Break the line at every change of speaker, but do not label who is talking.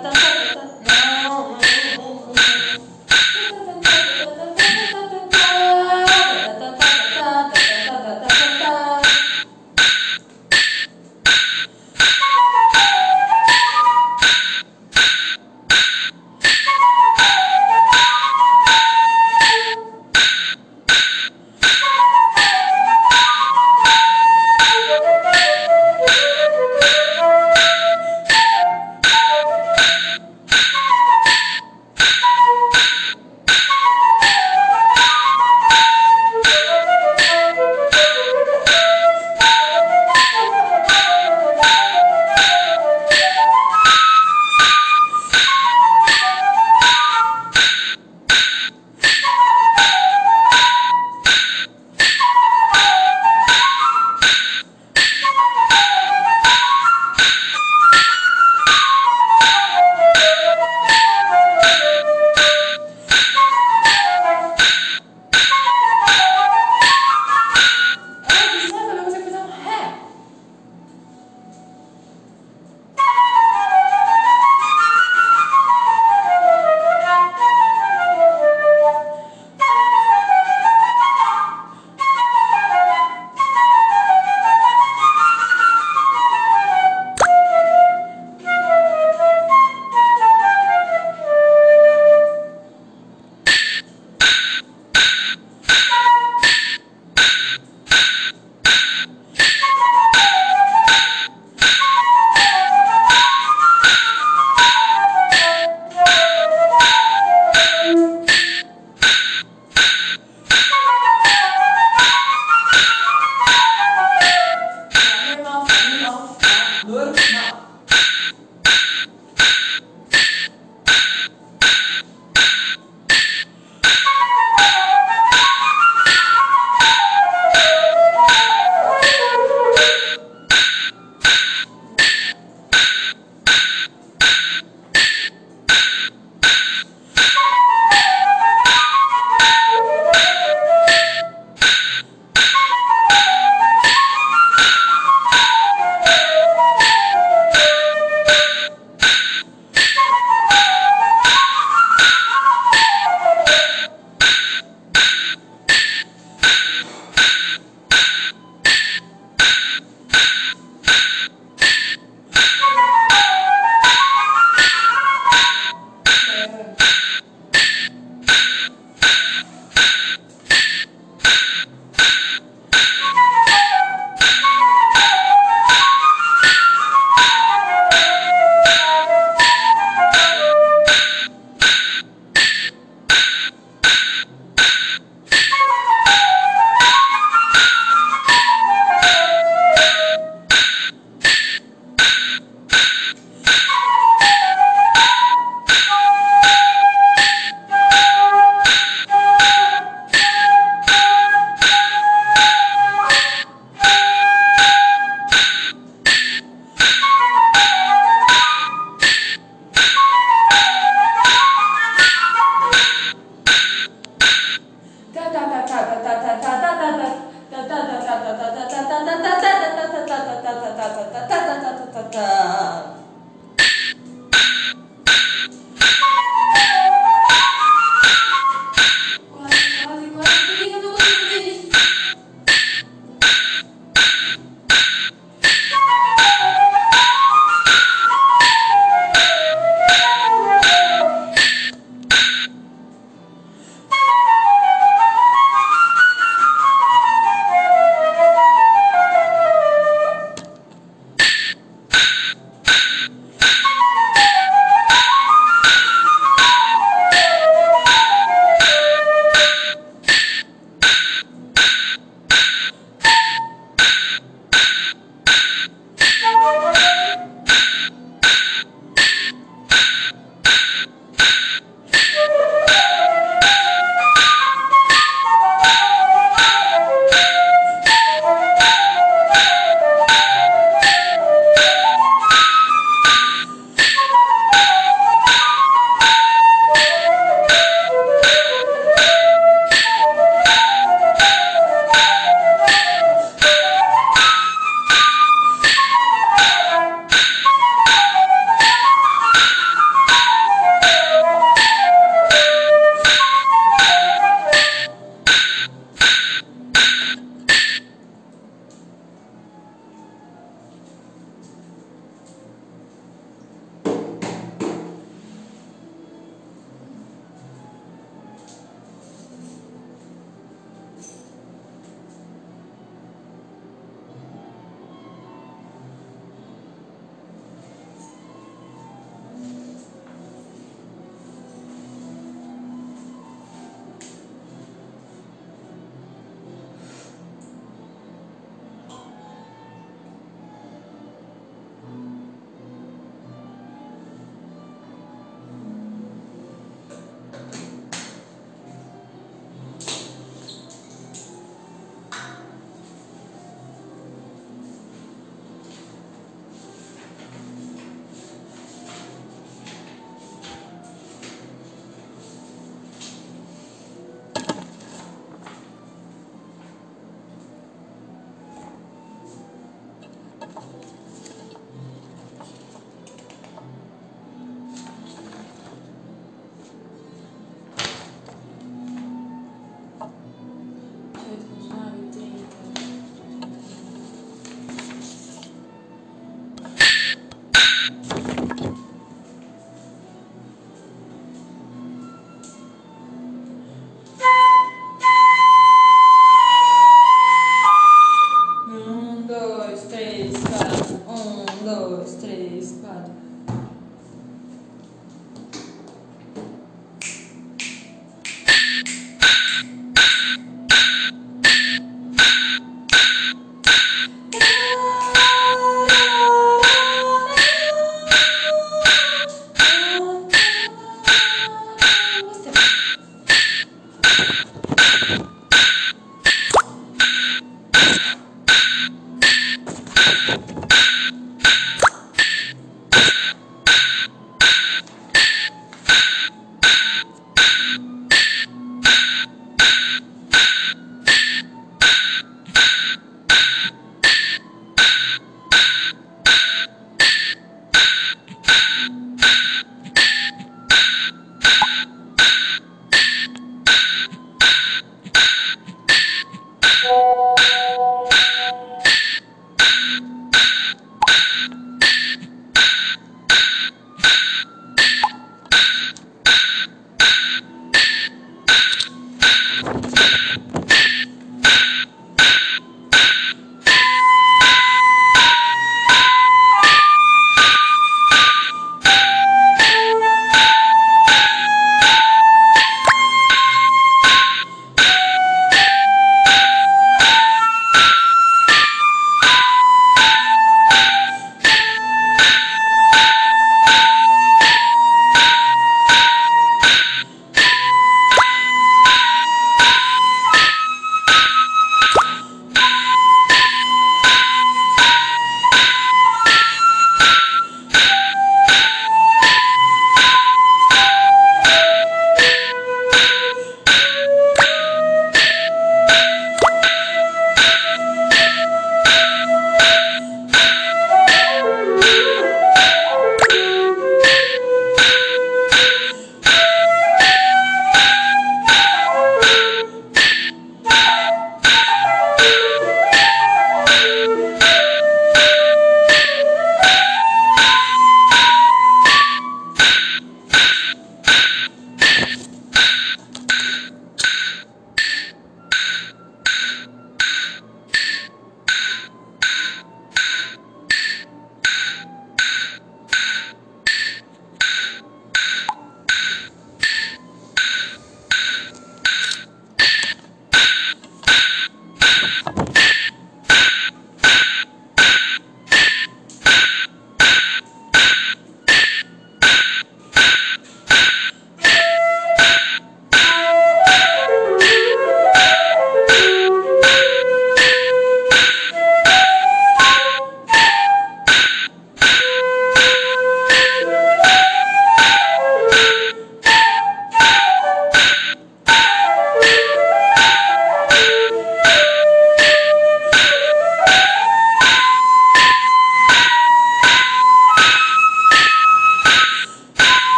ta ta